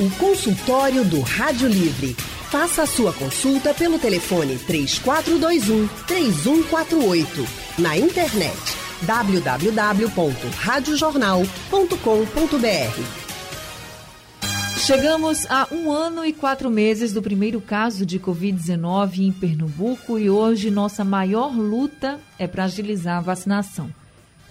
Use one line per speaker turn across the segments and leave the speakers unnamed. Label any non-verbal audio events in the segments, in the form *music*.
O consultório do Rádio Livre. Faça a sua consulta pelo telefone 3421 3148. Na internet www.radiojornal.com.br.
Chegamos a um ano e quatro meses do primeiro caso de Covid-19 em Pernambuco e hoje nossa maior luta é para agilizar a vacinação.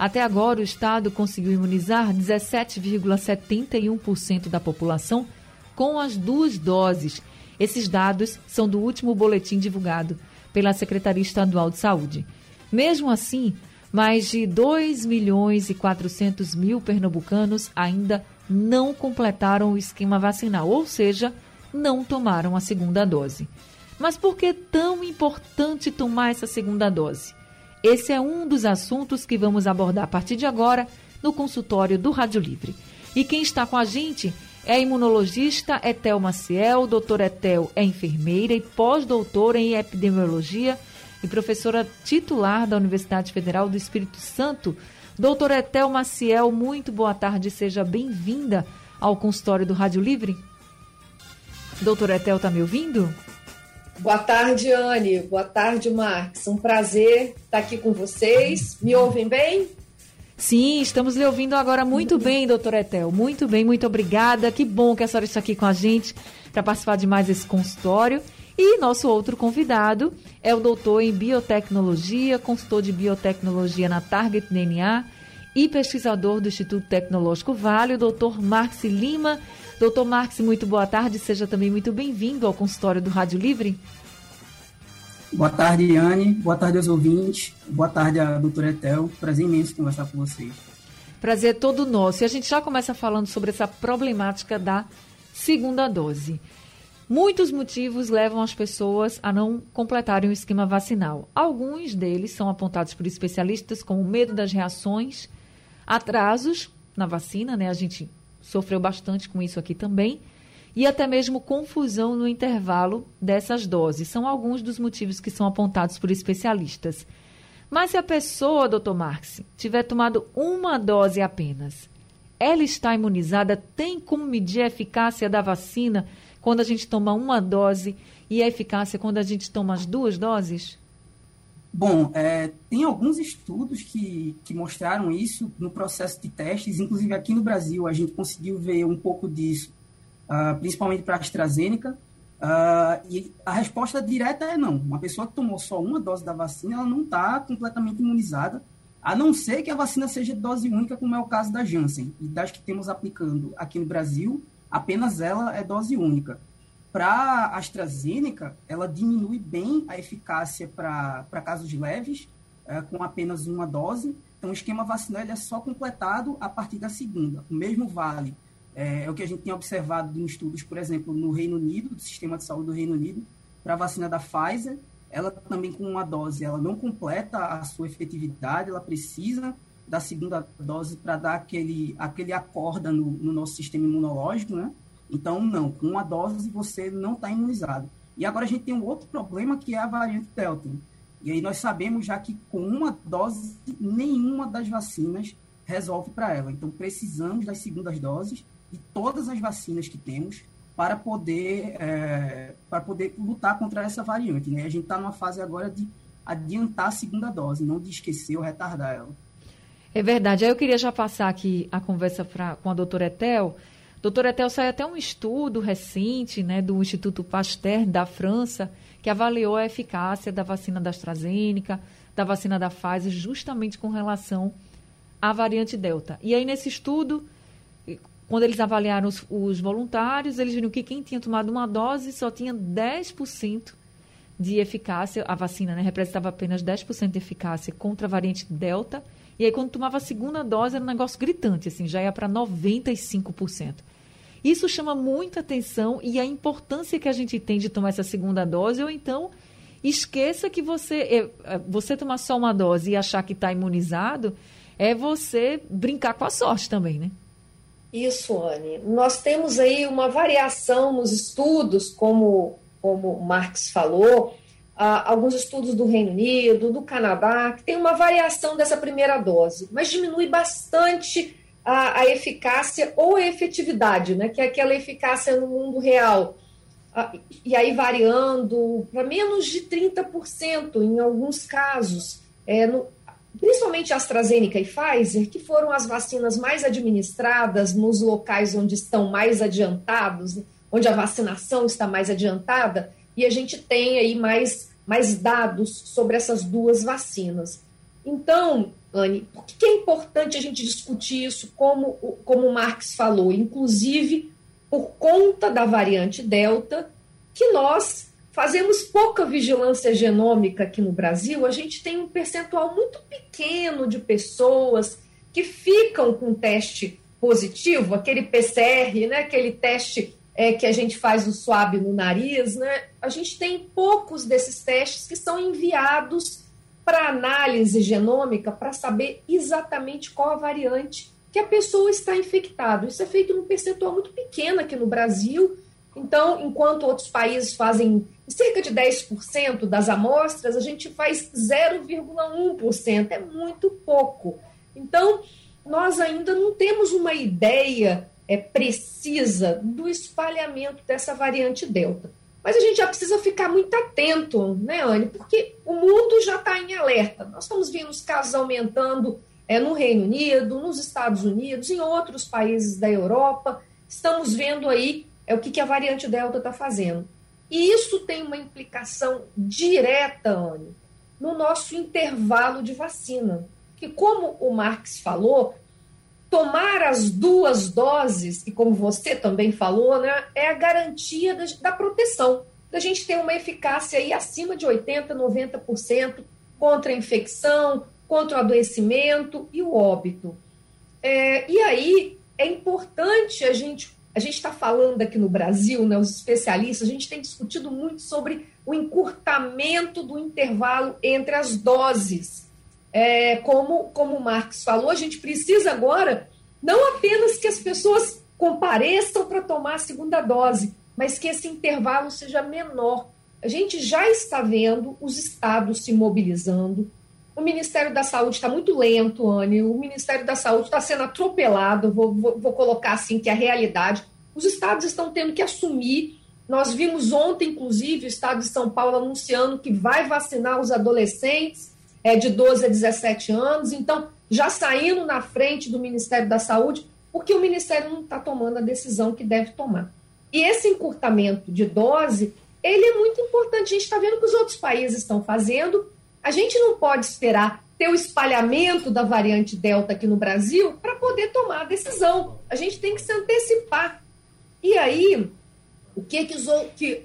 Até agora, o Estado conseguiu imunizar 17,71% da população com as duas doses. Esses dados são do último boletim divulgado pela Secretaria Estadual de Saúde. Mesmo assim, mais de 2 milhões e 400 mil pernambucanos ainda não completaram o esquema vacinal, ou seja, não tomaram a segunda dose. Mas por que é tão importante tomar essa segunda dose? Esse é um dos assuntos que vamos abordar a partir de agora no consultório do Rádio Livre. E quem está com a gente é a imunologista Etel Maciel. Doutora Etel é enfermeira e pós-doutora em epidemiologia e professora titular da Universidade Federal do Espírito Santo. Doutora Etel Maciel, muito boa tarde, seja bem-vinda ao consultório do Rádio Livre. Doutora Etel, está me ouvindo?
Boa tarde, Anne. Boa tarde, Marcos. Um prazer estar aqui com vocês. Me ouvem bem?
Sim, estamos lhe ouvindo agora muito bem, doutora Etel. Muito bem, muito obrigada. Que bom que a senhora está aqui com a gente para participar de mais esse consultório. E nosso outro convidado é o doutor em biotecnologia, consultor de biotecnologia na Target DNA e pesquisador do Instituto Tecnológico Vale, o doutor Marx Lima. Doutor Marx, muito boa tarde, seja também muito bem-vindo ao consultório do Rádio Livre.
Boa tarde, Iane. Boa tarde aos ouvintes. Boa tarde a doutora Etel. Prazer imenso conversar com vocês.
Prazer é todo nosso. E a gente já começa falando sobre essa problemática da segunda dose. Muitos motivos levam as pessoas a não completarem o esquema vacinal. Alguns deles são apontados por especialistas como medo das reações, atrasos na vacina, né? A gente sofreu bastante com isso aqui também. E até mesmo confusão no intervalo dessas doses. São alguns dos motivos que são apontados por especialistas. Mas se a pessoa, doutor Marx, tiver tomado uma dose apenas, ela está imunizada? Tem como medir a eficácia da vacina quando a gente toma uma dose e a eficácia quando a gente toma as duas doses?
Bom, é, tem alguns estudos que, que mostraram isso no processo de testes, inclusive aqui no Brasil a gente conseguiu ver um pouco disso, uh, principalmente para a AstraZeneca, uh, e a resposta direta é não. Uma pessoa que tomou só uma dose da vacina, ela não está completamente imunizada, a não ser que a vacina seja dose única, como é o caso da Janssen, e das que temos aplicando aqui no Brasil, apenas ela é dose única. Para a AstraZeneca, ela diminui bem a eficácia para casos leves, é, com apenas uma dose. Então, o esquema vacinal é só completado a partir da segunda. O mesmo vale. É, é, o que a gente tem observado em estudos, por exemplo, no Reino Unido, do sistema de saúde do Reino Unido, para a vacina da Pfizer. Ela também, com uma dose, ela não completa a sua efetividade, ela precisa da segunda dose para dar aquele, aquele acorda no, no nosso sistema imunológico, né? Então, não, com uma dose você não está imunizado. E agora a gente tem um outro problema que é a variante Delta. E aí nós sabemos já que com uma dose, nenhuma das vacinas resolve para ela. Então, precisamos das segundas doses de todas as vacinas que temos para poder, é, para poder lutar contra essa variante. Né? A gente está numa fase agora de adiantar a segunda dose, não de esquecer ou retardar ela.
É verdade. Aí eu queria já passar aqui a conversa pra, com a doutora Etel, Doutor Etel, saiu até um estudo recente né, do Instituto Pasteur da França que avaliou a eficácia da vacina da AstraZeneca, da vacina da Pfizer, justamente com relação à variante Delta. E aí, nesse estudo, quando eles avaliaram os, os voluntários, eles viram que quem tinha tomado uma dose só tinha 10% de eficácia, a vacina né, representava apenas 10% de eficácia contra a variante Delta, e aí quando tomava a segunda dose era um negócio gritante, assim, já ia para 95%. Isso chama muita atenção e a importância que a gente tem de tomar essa segunda dose, ou então esqueça que você, é, é, você tomar só uma dose e achar que está imunizado, é você brincar com a sorte também, né?
Isso, Anne. Nós temos aí uma variação nos estudos, como, como o Marx falou, alguns estudos do Reino Unido, do Canadá, que tem uma variação dessa primeira dose, mas diminui bastante a, a eficácia ou a efetividade, né? que é aquela eficácia no mundo real. Ah, e aí variando para menos de 30% em alguns casos. É, no, principalmente AstraZeneca e Pfizer, que foram as vacinas mais administradas nos locais onde estão mais adiantados, onde a vacinação está mais adiantada, e a gente tem aí mais, mais dados sobre essas duas vacinas. Então, Anne, por que é importante a gente discutir isso, como, como o Marx falou, inclusive por conta da variante Delta, que nós fazemos pouca vigilância genômica aqui no Brasil, a gente tem um percentual muito pequeno de pessoas que ficam com teste positivo, aquele PCR, né, aquele teste é, que a gente faz o swab no nariz, né, a gente tem poucos desses testes que são enviados para análise genômica para saber exatamente qual a variante que a pessoa está infectada. Isso é feito num percentual muito pequeno aqui no Brasil. Então, enquanto outros países fazem cerca de 10% das amostras, a gente faz 0,1%. É muito pouco. Então, nós ainda não temos uma ideia é, precisa do espalhamento dessa variante Delta. Mas a gente já precisa ficar muito atento, né, Anne? Porque o mundo já está em alerta. Nós estamos vendo os casos aumentando é, no Reino Unido, nos Estados Unidos, em outros países da Europa. Estamos vendo aí é, o que, que a variante Delta está fazendo. E isso tem uma implicação direta, Anne, no nosso intervalo de vacina. Que, como o Marx falou, tomar as duas doses, e como você também falou, né, é a garantia da, da proteção, da gente ter uma eficácia aí acima de 80%, 90% contra a infecção, contra o adoecimento e o óbito. É, e aí é importante a gente. A gente está falando aqui no Brasil, né, os especialistas, a gente tem discutido muito sobre o encurtamento do intervalo entre as doses é, como, como o Marx falou, a gente precisa agora não apenas que as pessoas compareçam para tomar a segunda dose, mas que esse intervalo seja menor. A gente já está vendo os estados se mobilizando. O Ministério da Saúde está muito lento, Anne. O Ministério da Saúde está sendo atropelado. Vou, vou, vou colocar assim que é a realidade. Os estados estão tendo que assumir. Nós vimos ontem, inclusive, o estado de São Paulo anunciando que vai vacinar os adolescentes é, de 12 a 17 anos, então já saindo na frente do Ministério da Saúde, porque o Ministério não está tomando a decisão que deve tomar. E esse encurtamento de dose, ele é muito importante. A gente está vendo que os outros países estão fazendo. A gente não pode esperar ter o espalhamento da variante Delta aqui no Brasil para poder tomar a decisão. A gente tem que se antecipar. E aí, o que, que, os, que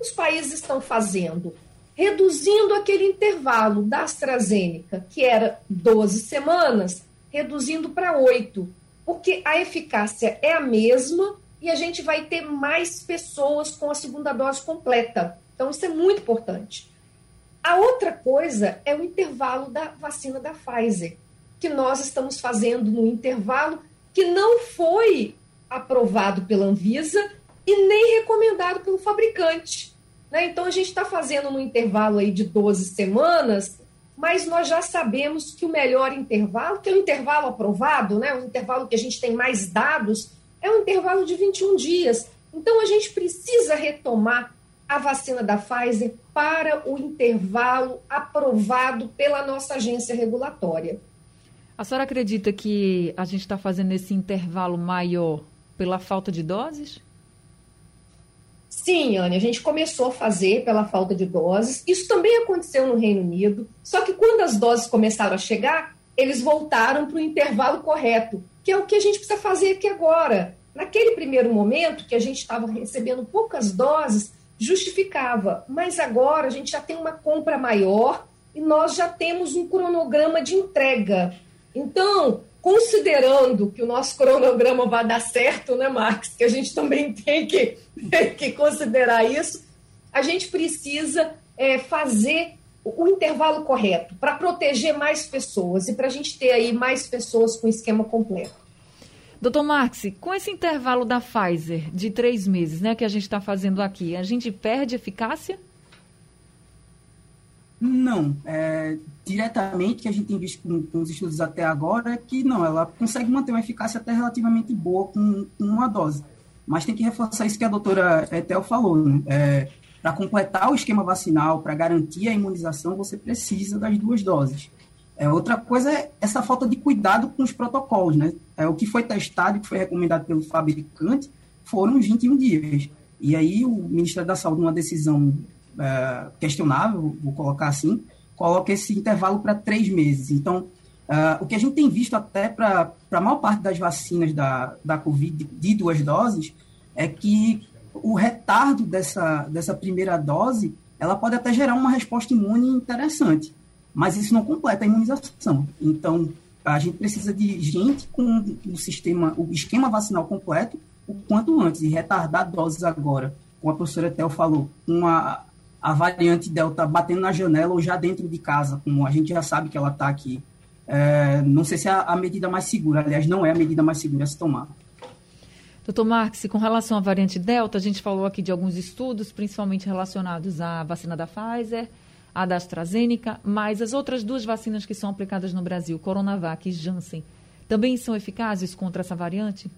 os países estão fazendo? Reduzindo aquele intervalo da AstraZeneca, que era 12 semanas, reduzindo para 8, porque a eficácia é a mesma e a gente vai ter mais pessoas com a segunda dose completa. Então, isso é muito importante. A outra coisa é o intervalo da vacina da Pfizer, que nós estamos fazendo no intervalo que não foi aprovado pela Anvisa e nem recomendado pelo fabricante. Né? Então, a gente está fazendo no intervalo aí de 12 semanas, mas nós já sabemos que o melhor intervalo, que é o intervalo aprovado, né? o intervalo que a gente tem mais dados, é o intervalo de 21 dias. Então, a gente precisa retomar a vacina da Pfizer para o intervalo aprovado pela nossa agência regulatória.
A senhora acredita que a gente está fazendo esse intervalo maior pela falta de doses?
Sim, Anne, a gente começou a fazer pela falta de doses. Isso também aconteceu no Reino Unido. Só que quando as doses começaram a chegar, eles voltaram para o intervalo correto, que é o que a gente precisa fazer aqui agora. Naquele primeiro momento, que a gente estava recebendo poucas doses, justificava. Mas agora a gente já tem uma compra maior e nós já temos um cronograma de entrega. Então, considerando que o nosso cronograma vai dar certo, né, Marx? Que a gente também *laughs* tem que, que considerar isso, a gente precisa é, fazer o, o intervalo correto para proteger mais pessoas e para a gente ter aí mais pessoas com esquema completo.
Doutor Marx, com esse intervalo da Pfizer de três meses, né, que a gente está fazendo aqui, a gente perde eficácia?
Não. É, diretamente, que a gente tem visto com, com, os estudos até agora, é que não, ela consegue manter uma eficácia até relativamente boa com, com uma dose. Mas tem que reforçar isso que a doutora Etel falou. Né? É, para completar o esquema vacinal, para garantir a imunização, você precisa das duas doses. É, outra coisa é essa falta de cuidado com os protocolos. Né? É, o que foi testado e que foi recomendado pelo fabricante foram 21 dias. E aí o Ministério da Saúde, numa decisão é, questionável, vou colocar assim, coloca esse intervalo para três meses. Então, uh, o que a gente tem visto até para a maior parte das vacinas da, da Covid de duas doses é que o retardo dessa, dessa primeira dose ela pode até gerar uma resposta imune interessante, mas isso não completa a imunização. Então, a gente precisa de gente com o sistema, o esquema vacinal completo o quanto antes, e retardar doses agora, como a professora Tel falou, uma a variante Delta batendo na janela ou já dentro de casa, como a gente já sabe que ela está aqui. É, não sei se é a medida mais segura, aliás, não é a medida mais segura a se tomar.
Doutor Marques, com relação à variante Delta, a gente falou aqui de alguns estudos, principalmente relacionados à vacina da Pfizer, a da AstraZeneca, mas as outras duas vacinas que são aplicadas no Brasil, Coronavac e Janssen, também são eficazes contra essa variante?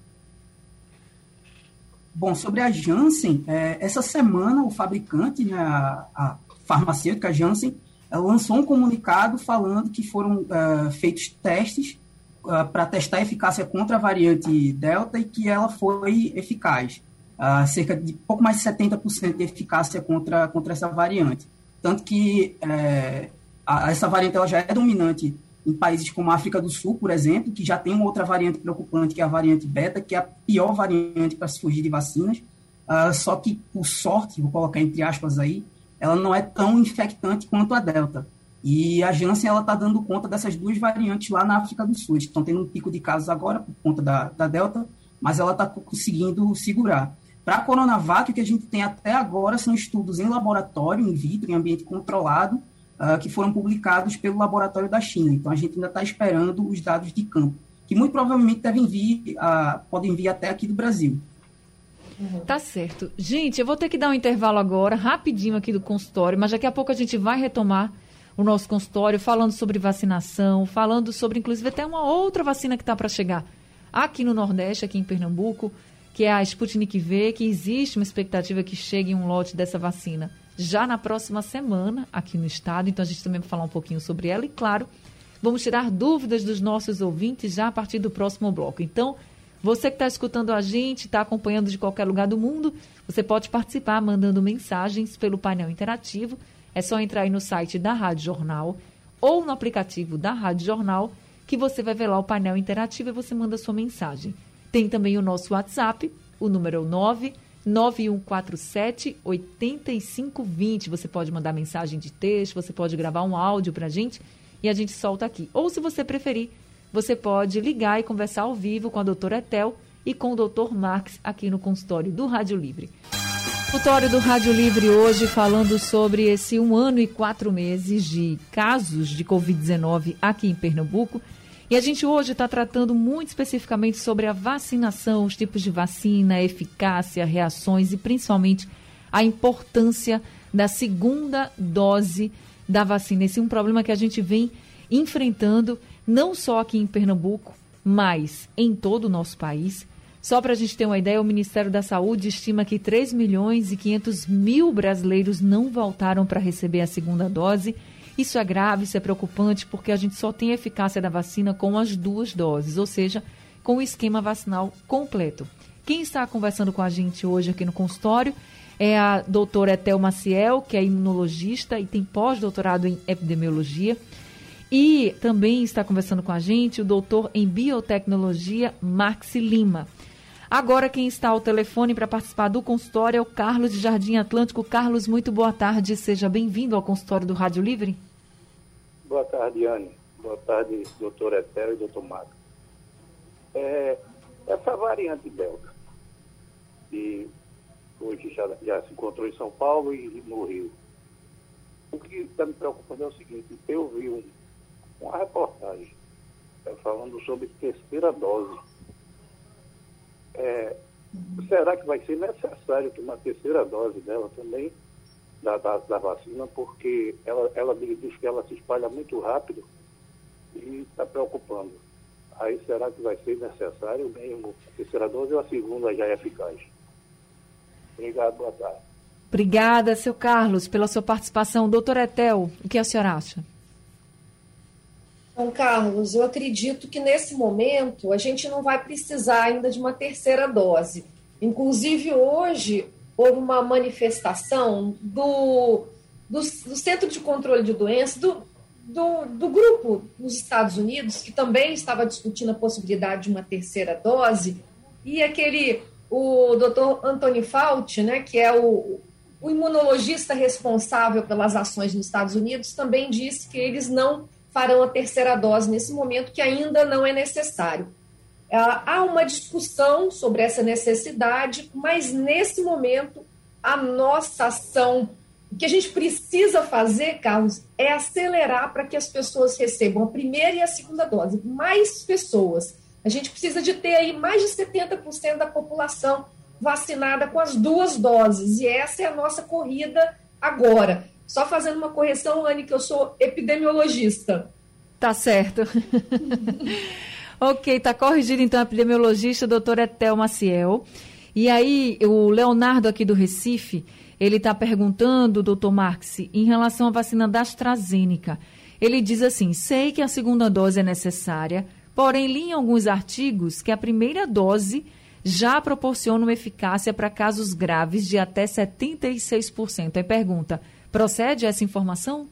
Bom, sobre a Janssen, é, essa semana o fabricante, né, a, a farmacêutica Janssen, lançou um comunicado falando que foram uh, feitos testes uh, para testar a eficácia contra a variante Delta e que ela foi eficaz. Uh, cerca de pouco mais de 70% de eficácia contra, contra essa variante. Tanto que é, a, essa variante ela já é dominante em países como a África do Sul, por exemplo, que já tem uma outra variante preocupante, que é a variante beta, que é a pior variante para se fugir de vacinas. Uh, só que, por sorte, vou colocar entre aspas aí, ela não é tão infectante quanto a delta. E a Janssen está dando conta dessas duas variantes lá na África do Sul. Estão tendo um pico de casos agora por conta da, da delta, mas ela está conseguindo segurar. Para a Coronavac, o que a gente tem até agora são estudos em laboratório, in vitro, em ambiente controlado, uh, que foram publicados pelo laboratório da China. Então, a gente ainda está esperando os dados de campo, que muito provavelmente devem vir, uh, podem vir até aqui do Brasil.
Tá certo. Gente, eu vou ter que dar um intervalo agora, rapidinho aqui do consultório, mas daqui a pouco a gente vai retomar o nosso consultório falando sobre vacinação, falando sobre, inclusive, até uma outra vacina que está para chegar aqui no Nordeste, aqui em Pernambuco, que é a Sputnik V, que existe uma expectativa que chegue um lote dessa vacina já na próxima semana aqui no estado. Então a gente também vai falar um pouquinho sobre ela e, claro, vamos tirar dúvidas dos nossos ouvintes já a partir do próximo bloco. Então, você que está escutando a gente, está acompanhando de qualquer lugar do mundo, você pode participar mandando mensagens pelo painel interativo. É só entrar aí no site da Rádio Jornal ou no aplicativo da Rádio Jornal, que você vai ver lá o painel interativo e você manda sua mensagem. Tem também o nosso WhatsApp, o número é o 9 9147 8520. Você pode mandar mensagem de texto, você pode gravar um áudio para a gente e a gente solta aqui. Ou, se você preferir, você pode ligar e conversar ao vivo com a doutora Etel e com o doutor Marx aqui no consultório do Rádio Livre. Consultório do Rádio Livre hoje falando sobre esse um ano e quatro meses de casos de Covid-19 aqui em Pernambuco e a gente hoje está tratando muito especificamente sobre a vacinação, os tipos de vacina, eficácia, reações e principalmente a importância da segunda dose da vacina. Esse é um problema que a gente vem enfrentando não só aqui em Pernambuco, mas em todo o nosso país. Só para a gente ter uma ideia, o Ministério da Saúde estima que 3 milhões e 500 mil brasileiros não voltaram para receber a segunda dose isso é grave, isso é preocupante, porque a gente só tem eficácia da vacina com as duas doses, ou seja, com o esquema vacinal completo. Quem está conversando com a gente hoje aqui no consultório é a doutora Etel Maciel, que é imunologista e tem pós-doutorado em epidemiologia. E também está conversando com a gente o doutor em biotecnologia, Max Lima. Agora, quem está ao telefone para participar do consultório é o Carlos de Jardim Atlântico. Carlos, muito boa tarde. Seja bem-vindo ao consultório do Rádio Livre.
Boa tarde, Anne. Boa tarde, doutor Etel e doutor Marcos. É, essa variante Delta, que hoje já, já se encontrou em São Paulo e no Rio, o que está me preocupando é o seguinte, eu vi um, uma reportagem é, falando sobre terceira dose. É, será que vai ser necessário tomar terceira dose dela também? Da, da, da vacina, porque ela, ela me diz que ela se espalha muito rápido e está preocupando. Aí será que vai ser necessário mesmo a terceira dose ou a segunda já é eficaz? Obrigado, boa tarde.
Obrigada, seu Carlos, pela sua participação. Doutor Etel, o que a senhora acha?
Bom, Carlos, eu acredito que nesse momento a gente não vai precisar ainda de uma terceira dose. Inclusive, hoje houve uma manifestação do, do, do Centro de Controle de Doenças, do, do, do, grupo nos Estados Unidos, que também estava discutindo a possibilidade de uma terceira dose, e aquele, o doutor Anthony Fauci, né, que é o, o imunologista responsável pelas ações nos Estados Unidos, também disse que eles não farão a terceira dose nesse momento, que ainda não é necessário. Ah, há uma discussão sobre essa necessidade, mas nesse momento a nossa ação, o que a gente precisa fazer, Carlos, é acelerar para que as pessoas recebam a primeira e a segunda dose. Mais pessoas. A gente precisa de ter aí mais de 70% da população vacinada com as duas doses. E essa é a nossa corrida agora. Só fazendo uma correção, Anne, que eu sou epidemiologista.
Tá certo. *laughs* ok, tá corrigido então a epidemiologista, doutora Etel Maciel. E aí, o Leonardo aqui do Recife, ele está perguntando, doutor Marx, em relação à vacina da AstraZeneca. Ele diz assim: sei que a segunda dose é necessária, porém li em alguns artigos que a primeira dose já proporciona uma eficácia para casos graves de até 76%. Aí pergunta: procede essa informação?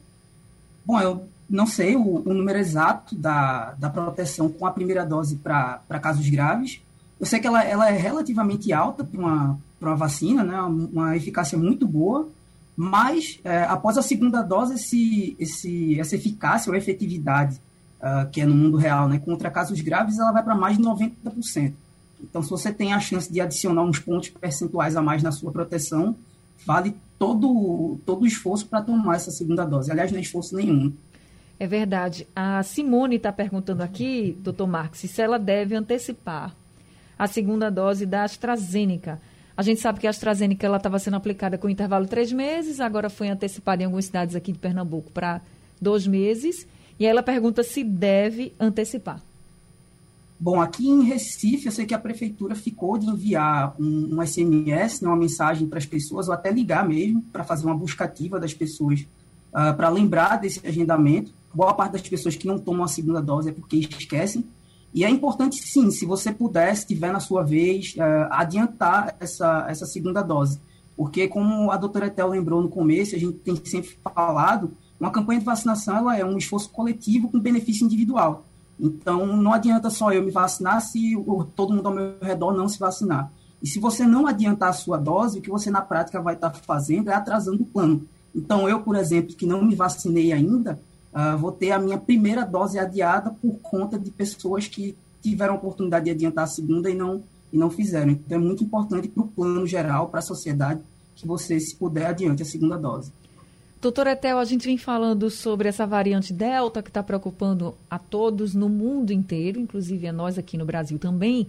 Bom, eu não sei o, o número exato da, da proteção com a primeira dose para casos graves. Eu sei que ela, ela é relativamente alta para uma, uma vacina, né? uma eficácia muito boa, mas é, após a segunda dose, esse, esse, essa eficácia ou efetividade uh, que é no mundo real, né? contra casos graves, ela vai para mais de 90%. Então, se você tem a chance de adicionar uns pontos percentuais a mais na sua proteção, vale todo, todo o esforço para tomar essa segunda dose. Aliás, não é esforço nenhum.
É verdade. A Simone está perguntando aqui, doutor Marques, se ela deve antecipar a segunda dose da AstraZeneca. A gente sabe que a AstraZeneca estava sendo aplicada com intervalo de três meses, agora foi antecipada em algumas cidades aqui de Pernambuco para dois meses. E ela pergunta se deve antecipar.
Bom, aqui em Recife, eu sei que a prefeitura ficou de enviar um, um SMS, né, uma mensagem para as pessoas, ou até ligar mesmo, para fazer uma buscativa das pessoas, uh, para lembrar desse agendamento. Boa parte das pessoas que não tomam a segunda dose é porque esquecem. E é importante, sim, se você puder, se tiver na sua vez, uh, adiantar essa, essa segunda dose. Porque, como a doutora Etel lembrou no começo, a gente tem sempre falado, uma campanha de vacinação ela é um esforço coletivo com benefício individual. Então, não adianta só eu me vacinar se todo mundo ao meu redor não se vacinar. E se você não adiantar a sua dose, o que você na prática vai estar fazendo é atrasando o plano. Então, eu, por exemplo, que não me vacinei ainda, uh, vou ter a minha primeira dose adiada por conta de pessoas que tiveram a oportunidade de adiantar a segunda e não, e não fizeram. Então, é muito importante para o plano geral, para a sociedade, que você, se puder, adiante a segunda dose.
Doutora Etel, a gente vem falando sobre essa variante Delta que está preocupando a todos no mundo inteiro, inclusive a nós aqui no Brasil também.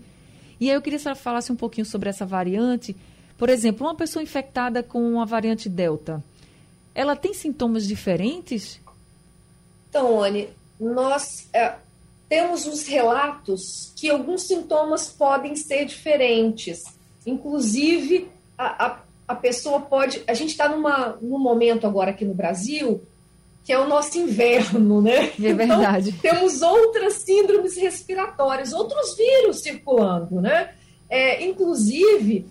E aí eu queria que você falasse um pouquinho sobre essa variante. Por exemplo, uma pessoa infectada com a variante Delta, ela tem sintomas diferentes?
Então, Anne, nós é, temos os relatos que alguns sintomas podem ser diferentes. Inclusive, a, a a pessoa pode. A gente está num momento agora aqui no Brasil que é o nosso inverno, né?
É então, verdade.
Temos outras síndromes respiratórias, outros vírus circulando, né? É, inclusive,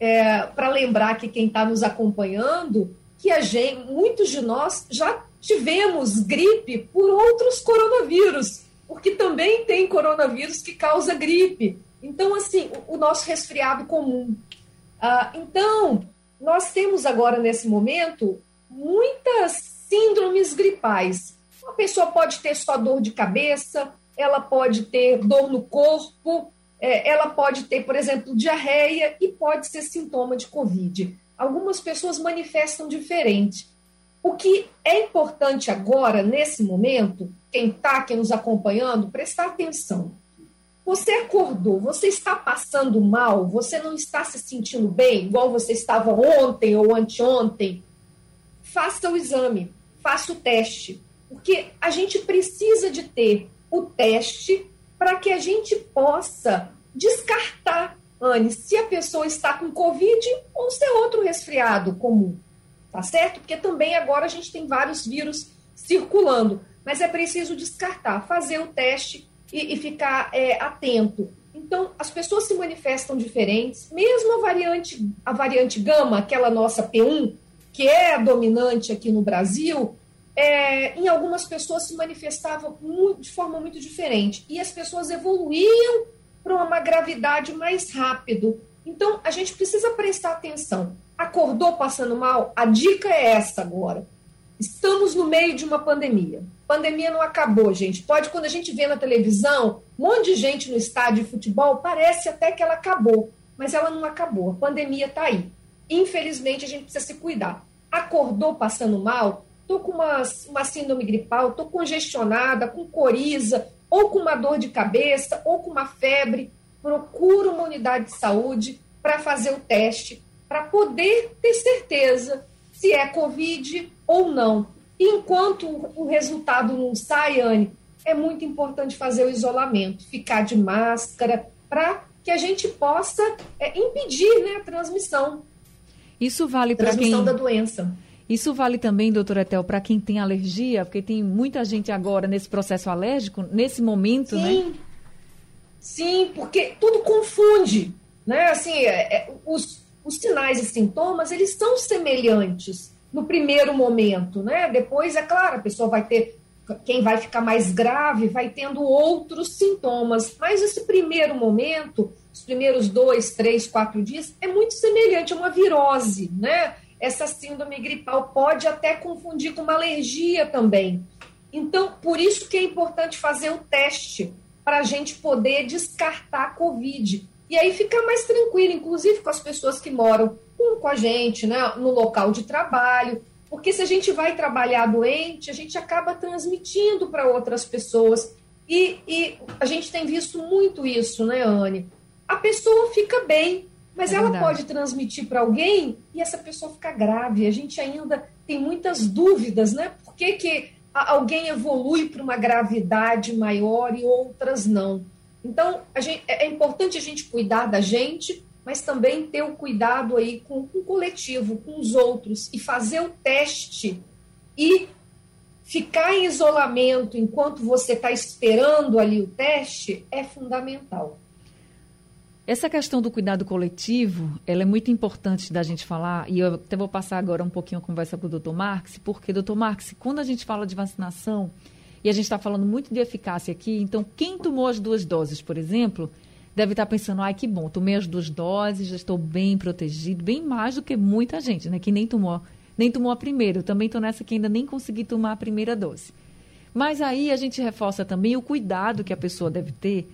é, para lembrar que quem está nos acompanhando, que a gente, muitos de nós já tivemos gripe por outros coronavírus, porque também tem coronavírus que causa gripe. Então, assim, o, nosso resfriado comum. Ah, então, nós temos agora, nesse momento, muitas síndromes gripais. Uma pessoa pode ter só dor de cabeça, ela pode ter dor no corpo, é, ela pode ter, por exemplo, diarreia e pode ser sintoma de Covid. Algumas pessoas manifestam diferente. O que é importante agora, nesse momento, quem está aqui nos acompanhando, prestar atenção. Você acordou, você está passando mal, você não está se sentindo bem, igual você estava ontem ou anteontem. faça o exame, faça o teste, porque a gente precisa de ter o teste para que a gente possa descartar, Anne, se a pessoa está com Covid ou se é outro resfriado comum, tá certo? Porque também agora a gente tem vários vírus circulando, mas é preciso descartar, fazer o teste e, e ficar é, atento. Então, as pessoas se manifestam diferentes, mesmo a variante, a variante gama, aquela nossa P1, que é a dominante aqui no Brasil, é, em algumas pessoas se manifestava muito, de forma muito diferente. E as pessoas evoluíam para uma gravidade mais rápido. Então, a gente precisa prestar atenção. Acordou passando mal? A dica é essa agora. Estamos no meio de uma pandemia. Pandemia não acabou, gente. Pode, quando a gente vê na televisão, um monte de gente no estádio de futebol, parece até que ela acabou. Mas ela não acabou. A pandemia está aí. Infelizmente, a gente precisa se cuidar. Acordou passando mal? Tô com uma, uma síndrome gripal, tô congestionada, com coriza, ou com uma dor de cabeça, ou com uma febre. Procura uma unidade de saúde para fazer o teste, para poder ter certeza se é Covid ou não. enquanto o resultado não sai, Anne, é muito importante fazer o isolamento, ficar de máscara, para que a gente possa é, impedir né, a transmissão.
Isso vale para
quem... da doença.
Isso vale também, doutora Etel, para quem tem alergia, porque tem muita gente agora nesse processo alérgico, nesse momento,
Sim.
né?
Sim, Sim, porque tudo confunde, né? Assim, é, é, os, os sinais e sintomas, eles são semelhantes no primeiro momento, né? Depois, é claro, a pessoa vai ter, quem vai ficar mais grave vai tendo outros sintomas, mas esse primeiro momento, os primeiros dois, três, quatro dias, é muito semelhante a uma virose, né? essa síndrome gripal pode até confundir com uma alergia também. Então, por isso que é importante fazer o teste para a gente poder descartar a Covid. E aí ficar mais tranquilo, inclusive com as pessoas que moram com a gente, né, no local de trabalho. Porque se a gente vai trabalhar doente, a gente acaba transmitindo para outras pessoas. E, e, a gente tem visto muito isso, né, Anne? A pessoa fica bem, mas é ela verdade. pode transmitir para alguém e essa pessoa ficar grave. A gente ainda tem muitas dúvidas, né? Por que, que alguém evolui para uma gravidade maior e outras não? Então, gente, é, é importante a gente cuidar da gente, mas também ter o cuidado aí com, com o coletivo, com os outros, e fazer o teste e ficar em isolamento enquanto você está esperando ali o teste é fundamental.
Essa questão do cuidado coletivo, ela é muito importante da gente falar, e eu até vou passar agora um pouquinho a conversa com o doutor Marx, porque, doutor Marx, quando a gente fala de vacinação, e a gente está falando muito de eficácia aqui, então quem tomou as duas doses, por exemplo, deve estar pensando, ai, que bom, tomei as duas doses, já estou bem protegido, bem mais do que muita gente, né, que nem tomou, nem tomou a primeira. Eu também estou nessa que ainda nem consegui tomar a primeira dose. Mas aí a gente reforça também o cuidado que a pessoa deve ter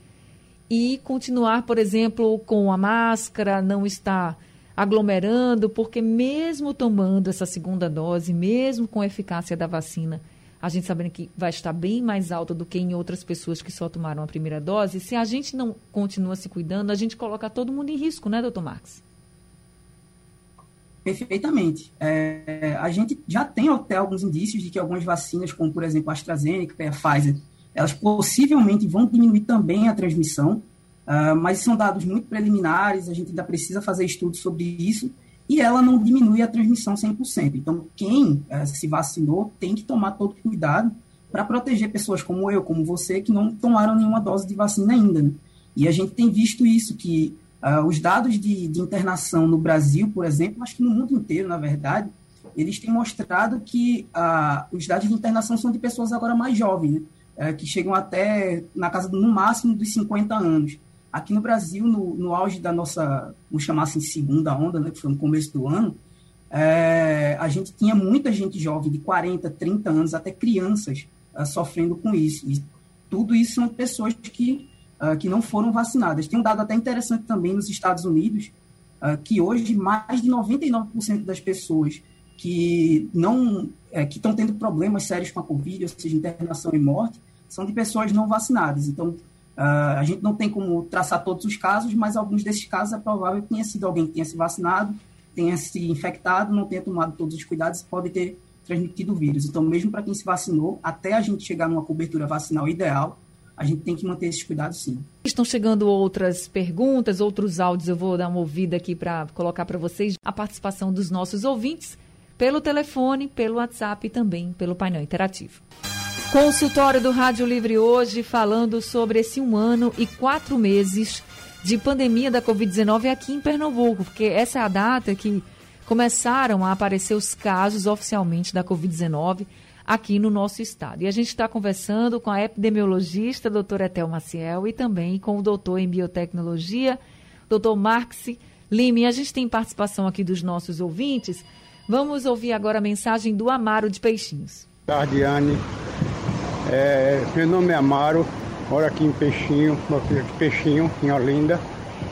e continuar, por exemplo, com a máscara, não estar aglomerando, porque mesmo tomando essa segunda dose, mesmo com a eficácia da vacina, a gente sabendo que vai estar bem mais alta do que em outras pessoas que só tomaram a primeira dose, se a gente não continua se cuidando, a gente coloca todo mundo em risco, né, doutor Marcos?
Perfeitamente. É, a gente já tem até alguns indícios de que algumas vacinas, como por exemplo a AstraZeneca e a Pfizer, elas possivelmente vão diminuir também a transmissão, uh, mas são dados muito preliminares, a gente ainda precisa fazer estudos sobre isso, e ela não diminui a transmissão 100%. Então, quem uh, se vacinou tem que tomar todo cuidado para proteger pessoas como eu, como você, que não tomaram nenhuma dose de vacina ainda. Né? E a gente tem visto isso, que uh, os dados de, de internação no Brasil, por exemplo, acho que no mundo inteiro, na verdade, eles têm mostrado que uh, os dados de internação são de pessoas agora mais jovens, né? é, que chegam até na casa, no máximo, dos 50 anos. Aqui no Brasil, no, no auge da nossa, vamos chamar assim, segunda onda, né, que foi no começo do ano, é, a gente tinha muita gente jovem, de 40, 30 anos, até crianças, é, sofrendo com isso. E tudo isso são pessoas que, é, que não foram vacinadas. Tem um dado até interessante também nos Estados Unidos, é, que hoje mais de 99% das pessoas que não que estão tendo problemas sérios com a Covid, ou seja, internação e morte, são de pessoas não vacinadas. Então, uh, a gente não tem como traçar todos os casos, mas alguns desses casos é provável que tenha sido alguém que tenha se vacinado, tenha se infectado, não tenha tomado todos os cuidados pode ter transmitido o vírus. Então, mesmo para quem se vacinou, até a gente chegar numa cobertura vacinal ideal, a gente tem que manter esses cuidados sim.
Estão chegando outras perguntas, outros áudios. Eu vou dar uma ouvida aqui para colocar para vocês a participação dos nossos ouvintes pelo telefone, pelo WhatsApp e também pelo painel interativo. Consultório do Rádio Livre hoje falando sobre esse um ano e quatro meses de pandemia da Covid-19 aqui em Pernambuco, porque essa é a data que começaram a aparecer os casos oficialmente da Covid-19 aqui no nosso estado. E a gente está conversando com a epidemiologista, doutora Etel Maciel, e também com o doutor em biotecnologia, doutor Marx Lima. E a gente tem participação aqui dos nossos ouvintes. Vamos ouvir agora a mensagem do Amaro de Peixinhos.
Tardiane, é, meu nome é Amaro, moro aqui em Peixinho, Peixinho, em Olinda.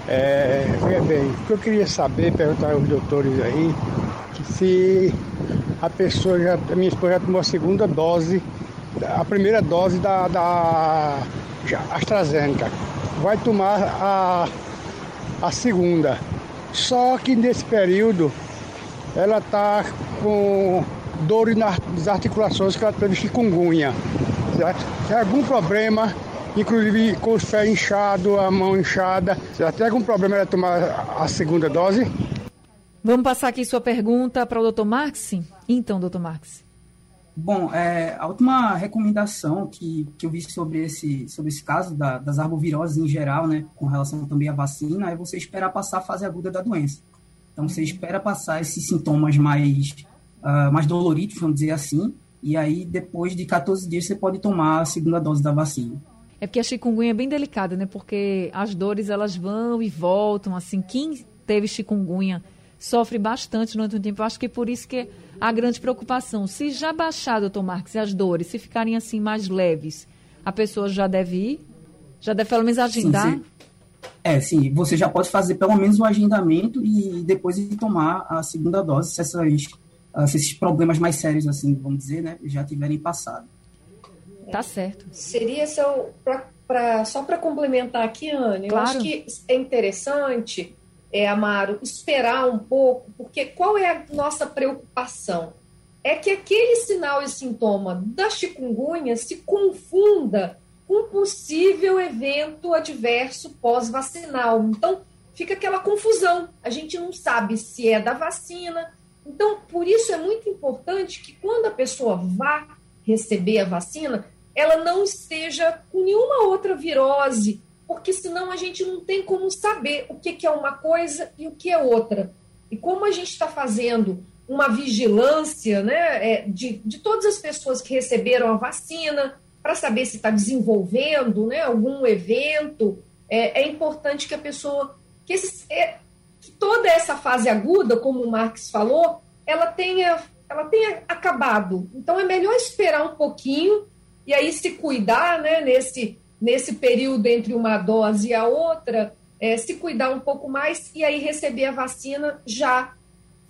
É, bem, o que eu queria saber, perguntar aos doutores aí, se a pessoa já, a minha esposa já tomou a segunda dose, a primeira dose da, da AstraZeneca. Vai tomar a, a segunda. Só que nesse período ela está com dor nas articulações que ela teve chikungunya. Certo? Tem algum problema, inclusive com os pés inchados, a mão inchada. Já tem algum problema ela tomar a segunda dose?
Vamos passar aqui sua pergunta para o doutor Marx? Então, doutor Marx.
Bom, é, a última recomendação que, que eu vi sobre esse, sobre esse caso da, das arboviroses em geral, né, com relação também à vacina, é você esperar passar a fase aguda da doença. Então, você espera passar esses sintomas mais, uh, mais doloridos, vamos dizer assim, e aí depois de 14 dias você pode tomar a segunda dose da vacina.
É porque a chikungunya é bem delicada, né? Porque as dores elas vão e voltam, assim, quem teve chikungunya sofre bastante durante o tempo. Eu acho que é por isso que a grande preocupação. Se já baixar, doutor Marques, as dores, se ficarem assim mais leves, a pessoa já deve ir? Já deve pelo menos agendar? Sim,
é, sim. Você já pode fazer pelo menos o agendamento e depois ir tomar a segunda dose, se, essas, ah, se esses problemas mais sérios, assim, vamos dizer, né, já tiverem passado.
Tá certo.
Seria seu, pra, pra só para complementar aqui, Ana, claro. eu acho que é interessante é, Amaro, esperar um pouco, porque qual é a nossa preocupação? É que aquele sinal e sintoma da chikungunya se confunda um possível evento adverso pós-vacinal. Então, fica aquela confusão. A gente não sabe se é da vacina. Então, por isso é muito importante que quando a pessoa vá receber a vacina, ela não esteja com nenhuma outra virose porque senão a gente não tem como saber o que, é uma coisa e o que é outra. E como a gente está fazendo uma vigilância né, é, de, de todas as pessoas que receberam a vacina, para saber se está desenvolvendo né, algum evento, é, é, importante que a pessoa. Que, esse, é, que toda essa fase aguda, como o Marx falou, ela tenha, ela tenha acabado. Então é melhor esperar um pouquinho e aí se cuidar né, nesse nesse período entre uma dose e a outra, é, se cuidar um pouco mais e aí receber a vacina já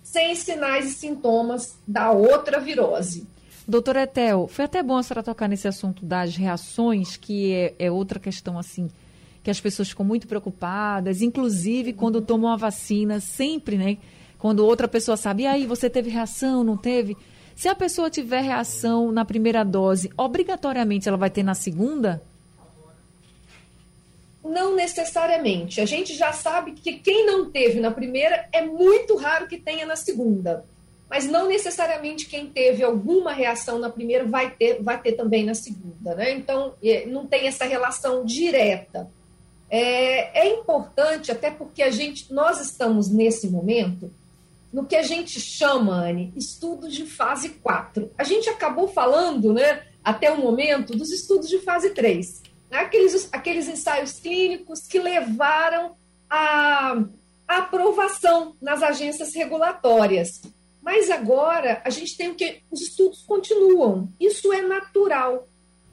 sem sinais e sintomas da outra virose.
Doutora Etel, foi até bom a senhora tocar nesse assunto das reações, que é, é outra questão assim, que as pessoas ficam muito preocupadas, inclusive quando tomam a vacina, sempre, né? Quando outra pessoa sabe, e aí, você teve reação, não teve? Se a pessoa tiver reação na primeira dose, obrigatoriamente ela vai ter na segunda?
Não necessariamente. A gente já sabe que quem não teve na primeira é muito raro que tenha na segunda. Mas não necessariamente quem teve alguma reação na primeira vai ter, vai ter também na segunda. Né? Então, é, não tem essa relação direta. É, é importante, até porque a gente, nós estamos nesse momento no que a gente chama, Anne, estudos de fase 4. A gente acabou falando, né, até o momento, dos estudos de fase 3 né? aqueles, aqueles ensaios clínicos que levaram à aprovação nas agências regulatórias. Mas agora a gente tem o que? Os estudos continuam. Isso é natural.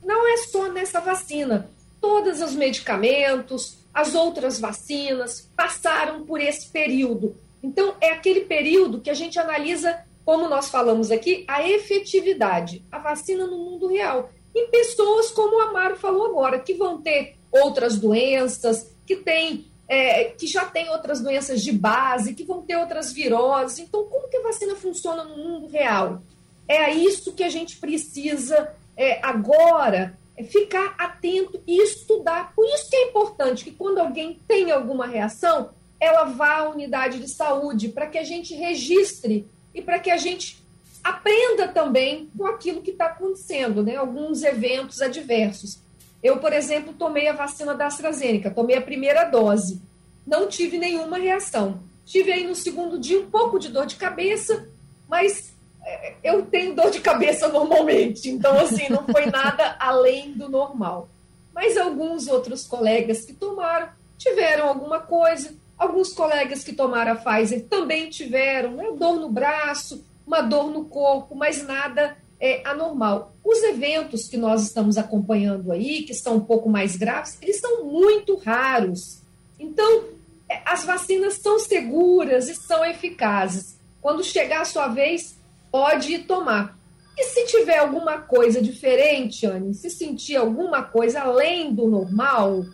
Não é só nessa vacina. Todos os medicamentos, as outras vacinas passaram por esse período. Então, é aquele período que a gente analisa, como nós falamos aqui, a efetividade. A vacina no mundo real em pessoas como o Amaro falou agora, que vão ter outras doenças, que tem, é, que já tem outras doenças de base, que vão ter outras viroses. Então, como que a vacina funciona no mundo real? é isso que a gente precisa é, agora é ficar atento e estudar. Por isso que é importante que quando alguém tem alguma reação, ela vá à unidade de saúde para que a gente registre e para que a gente aprenda também com aquilo que está acontecendo, né? Alguns eventos adversos. Eu, por exemplo, tomei a vacina da AstraZeneca, tomei a primeira dose, não tive nenhuma reação. Tive aí no segundo dia um pouco de dor de cabeça, mas é, eu tenho dor de cabeça *laughs* normalmente, então assim, não foi nada além do normal. Mas alguns outros colegas que tomaram tiveram alguma coisa, alguns colegas que tomaram a Pfizer também tiveram né, dor no braço, uma dor no corpo, mas nada é, anormal. Os eventos que nós estamos acompanhando aí, que estão um pouco mais graves, eles são muito raros. Então, é, as vacinas são seguras e são eficazes. Quando chegar a sua vez, pode tomar. E se tiver alguma coisa diferente, Anne, se sentir alguma coisa além do normal,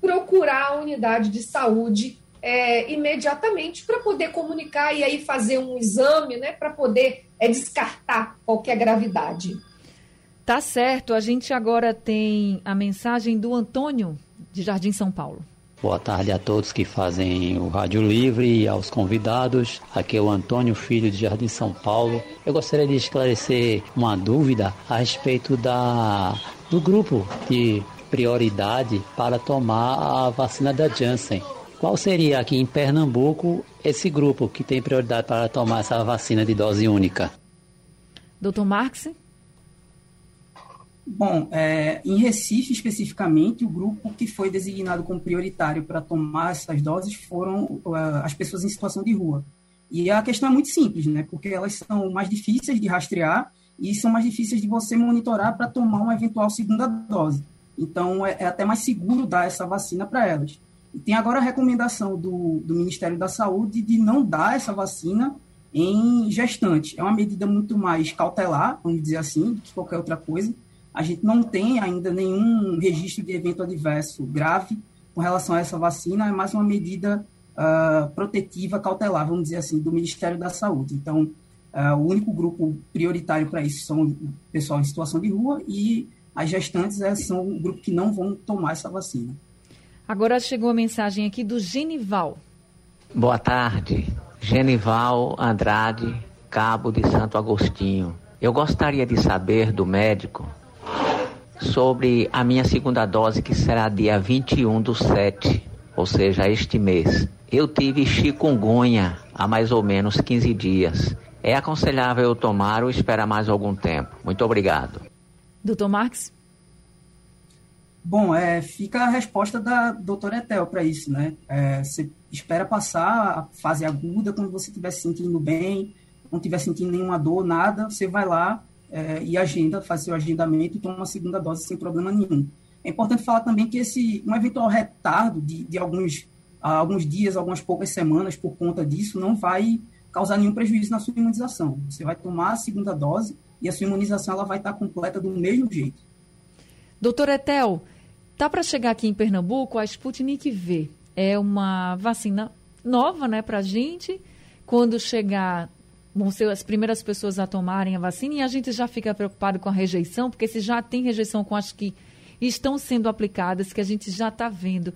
procurar a unidade de saúde é, imediatamente para poder comunicar e aí fazer um exame, né, para poder é, descartar qualquer gravidade.
Tá certo. A gente agora tem a mensagem do Antônio de Jardim São Paulo.
Boa tarde a todos que fazem o Rádio Livre e aos convidados. Aqui é o Antônio Filho de Jardim São Paulo. Eu gostaria de esclarecer uma dúvida a respeito da, do grupo de prioridade para tomar a vacina da Janssen. Qual seria aqui em Pernambuco esse grupo que tem prioridade para tomar essa vacina de dose única?
Doutor Marx?
Bom, é, em Recife especificamente, o grupo que foi designado como prioritário para tomar essas doses foram uh, as pessoas em situação de rua. E a questão é muito simples, né? Porque elas são mais difíceis de rastrear e são mais difíceis de você monitorar para tomar uma eventual segunda dose. Então, é, é até mais seguro dar essa vacina para elas. E tem agora a recomendação do, do Ministério da Saúde de não dar essa vacina em gestante. É uma medida muito mais cautelar, vamos dizer assim, do que qualquer outra coisa a gente não tem ainda nenhum registro de evento adverso grave com relação a essa vacina, é mais uma medida uh, protetiva cautelar, vamos dizer assim, do Ministério da Saúde. Então, uh, o único grupo prioritário para isso são o pessoal em situação de rua e as gestantes é, são o grupo que não vão tomar essa vacina.
Agora chegou a mensagem aqui do Genival.
Boa tarde, Genival Andrade, Cabo de Santo Agostinho. Eu gostaria de saber do médico sobre a minha segunda dose, que será dia 21 do 7, ou seja, este mês. Eu tive chikungunya há mais ou menos 15 dias. É aconselhável eu tomar ou esperar mais algum tempo? Muito obrigado.
Doutor Marques?
Bom, é, fica a resposta da doutora Etel para isso, né? É, você espera passar a fase aguda, quando você estiver se sentindo bem, não estiver sentindo nenhuma dor, nada, você vai lá, é, e agenda, faz seu agendamento e toma uma segunda dose sem problema nenhum. É importante falar também que esse um eventual retardo de, de alguns, alguns dias, algumas poucas semanas por conta disso não vai causar nenhum prejuízo na sua imunização. Você vai tomar a segunda dose e a sua imunização ela vai estar completa do mesmo jeito.
Doutor Etel, tá para chegar aqui em Pernambuco a Sputnik V. É uma vacina nova, né, para gente. Quando chegar vão ser as primeiras pessoas a tomarem a vacina e a gente já fica preocupado com a rejeição, porque se já tem rejeição com as que estão sendo aplicadas, que a gente já está vendo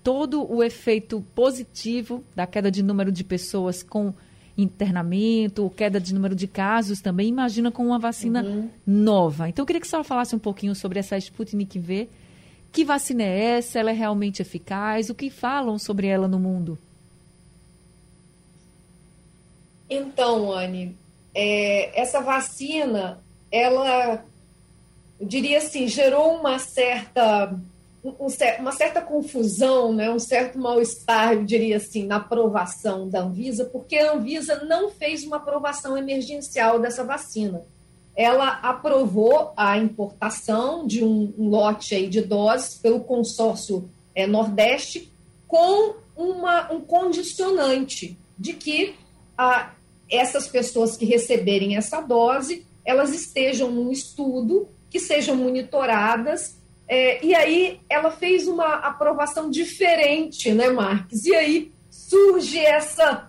todo o efeito positivo da queda de número de pessoas com internamento, queda de número de casos também, imagina com uma vacina uhum. nova. Então, eu queria que a senhora falasse um pouquinho sobre essa Sputnik V. Que vacina é essa? Ela é realmente eficaz? O que falam sobre ela no mundo?
Então, Anne, é, essa vacina, ela, eu diria assim, gerou uma certa, um, uma certa confusão, né, um certo mal-estar, eu diria assim, na aprovação da Anvisa, porque a Anvisa não fez uma aprovação emergencial dessa vacina. Ela aprovou a importação de um, lote aí de doses pelo consórcio é, Nordeste com uma, um condicionante de que a, essas pessoas que receberem essa dose, elas estejam num estudo, que sejam monitoradas, é, e aí ela fez uma aprovação diferente, né, Marques? E aí surge essa,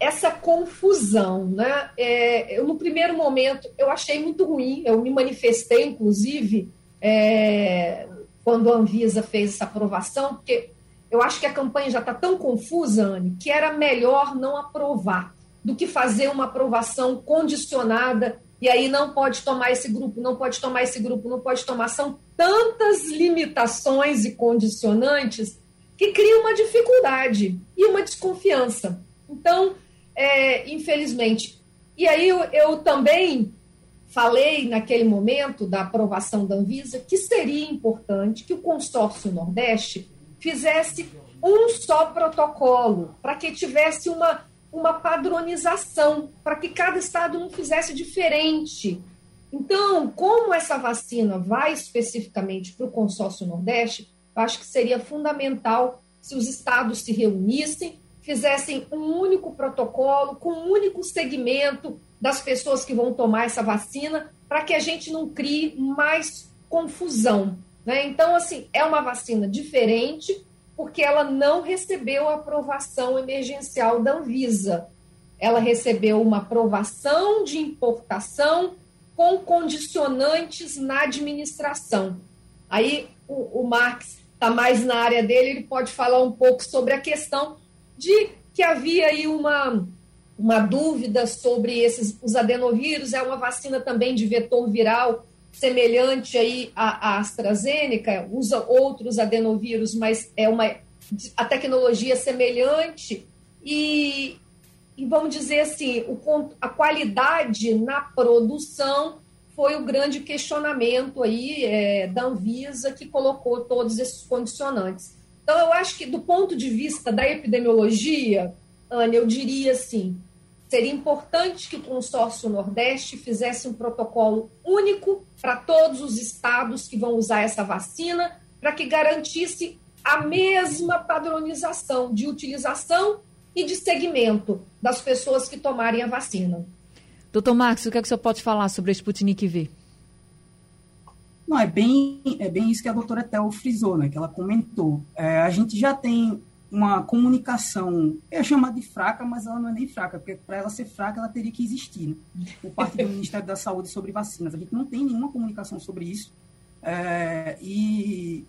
essa confusão, né? É, eu, no primeiro momento, eu achei muito ruim, eu me manifestei, inclusive, é, quando a Anvisa fez essa aprovação, porque eu acho que a campanha já está tão confusa, Anne, que era melhor não aprovar do que fazer uma aprovação condicionada e aí não pode tomar esse grupo, não pode tomar esse grupo, não pode tomar. São tantas limitações e condicionantes que criam uma dificuldade e uma desconfiança. Então, é, infelizmente. E aí eu, eu também falei naquele momento da aprovação da Anvisa que seria importante que o consórcio Nordeste fizesse um só protocolo, para que tivesse uma, uma padronização, para que cada estado não fizesse diferente. Então, como essa vacina vai especificamente para o consórcio Nordeste, eu acho que seria fundamental se os estados se reunissem fizessem um único protocolo, com um único segmento das pessoas que vão tomar essa vacina, para que a gente não crie mais confusão. Né? Então, assim, é uma vacina diferente, porque ela não recebeu a aprovação emergencial da Anvisa. Ela recebeu uma aprovação de importação com condicionantes na administração. Aí o, o Marx está mais na área dele, ele pode falar um pouco sobre a questão de que havia aí uma, uma dúvida sobre esses os adenovírus, é uma vacina também de vetor viral semelhante aí à, à AstraZeneca, usa outros adenovírus, mas é uma a tecnologia semelhante e, e vamos dizer assim, o, a qualidade na produção foi o grande questionamento aí é, da Anvisa que colocou todos esses condicionantes. Então, eu acho que, do ponto de vista da epidemiologia, Ana, eu diria assim: seria importante que o consórcio Nordeste fizesse um protocolo único para todos os estados que vão usar essa vacina, para que garantisse a mesma padronização de utilização e de segmento das pessoas que tomarem a vacina.
Doutor Marcos, o que, é que o senhor pode falar sobre a Sputnik V?
Não, é bem, é bem isso que a doutora Tel frisou, né, que ela comentou. É, a gente já tem uma comunicação, é chamada de fraca, mas ela não é nem fraca, porque para ela ser fraca, ela teria que existir, né, por parte do Ministério da Saúde sobre vacinas. A gente não tem nenhuma comunicação sobre isso. É, e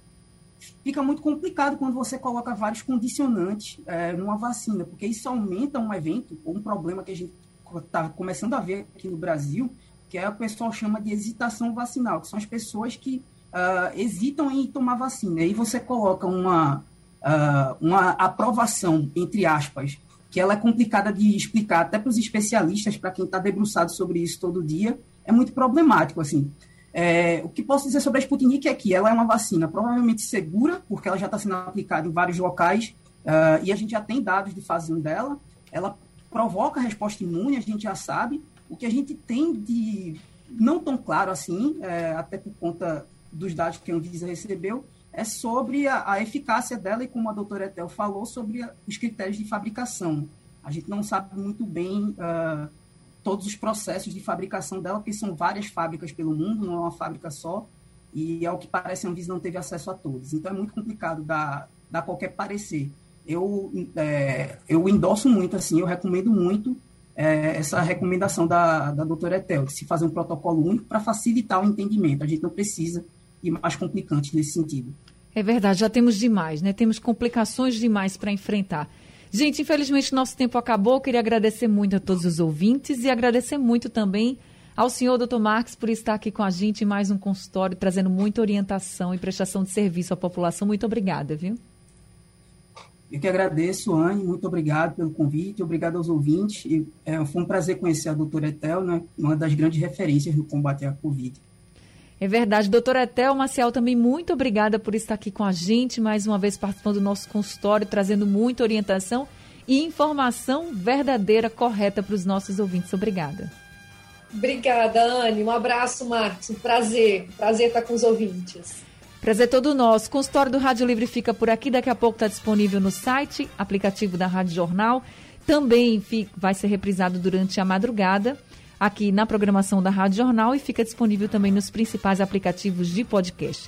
fica muito complicado quando você coloca vários condicionantes é, numa vacina, porque isso aumenta um evento, ou um problema que a gente está começando a ver aqui no Brasil, que é o pessoal chama de hesitação vacinal, que são as pessoas que uh, hesitam em tomar vacina. Aí você coloca uma, uh, uma aprovação, entre aspas, que ela é complicada de explicar até para os especialistas, para quem está debruçado sobre isso todo dia, é muito problemático, assim. É, o que posso dizer sobre a Sputnik é que ela é uma vacina provavelmente segura, porque ela já está sendo aplicada em vários locais, uh, e a gente já tem dados de fase 1 dela. Ela provoca resposta imune, a gente já sabe, o que a gente tem de não tão claro assim, é, até por conta dos dados que a Anvisa recebeu, é sobre a, a, eficácia dela e, como a doutora Etel falou, sobre a, os critérios de fabricação. A gente não sabe muito bem uh, todos os processos de fabricação dela, porque são várias fábricas pelo mundo, não é uma fábrica só, e ao que parece a Anvisa não teve acesso a todos. Então é muito complicado dar, dar qualquer parecer. Eu, é, eu endosso muito, assim, eu recomendo muito é, essa recomendação da, da doutora Etel, de se fazer um protocolo único para facilitar o entendimento. A gente não precisa ir mais complicante nesse sentido.
É verdade, já temos demais, né? Temos complicações demais para enfrentar. Gente, infelizmente nosso tempo acabou. Queria agradecer muito a todos os ouvintes e agradecer muito também ao senhor doutor Marques por estar aqui com a gente em mais um consultório, trazendo muita orientação e prestação de serviço à população. Muito obrigada, viu?
Eu que agradeço, Anne, muito obrigado pelo convite, obrigado aos ouvintes. E, é, foi um prazer conhecer a doutora Etel, né, uma das grandes referências no combate à Covid.
É verdade. Doutora Etel Maciel, também muito obrigada por estar aqui com a gente, mais uma vez participando do nosso consultório, trazendo muita orientação e informação verdadeira, correta para os nossos ouvintes. Obrigada.
Obrigada, Anne. Um abraço, Marcos. Um prazer. Prazer estar com os ouvintes.
Prazer todo nosso. Consultório do Rádio Livre fica por aqui. Daqui a pouco está disponível no site, aplicativo da Rádio Jornal. Também vai ser reprisado durante a madrugada aqui na programação da Rádio Jornal e fica disponível também nos principais aplicativos de podcast.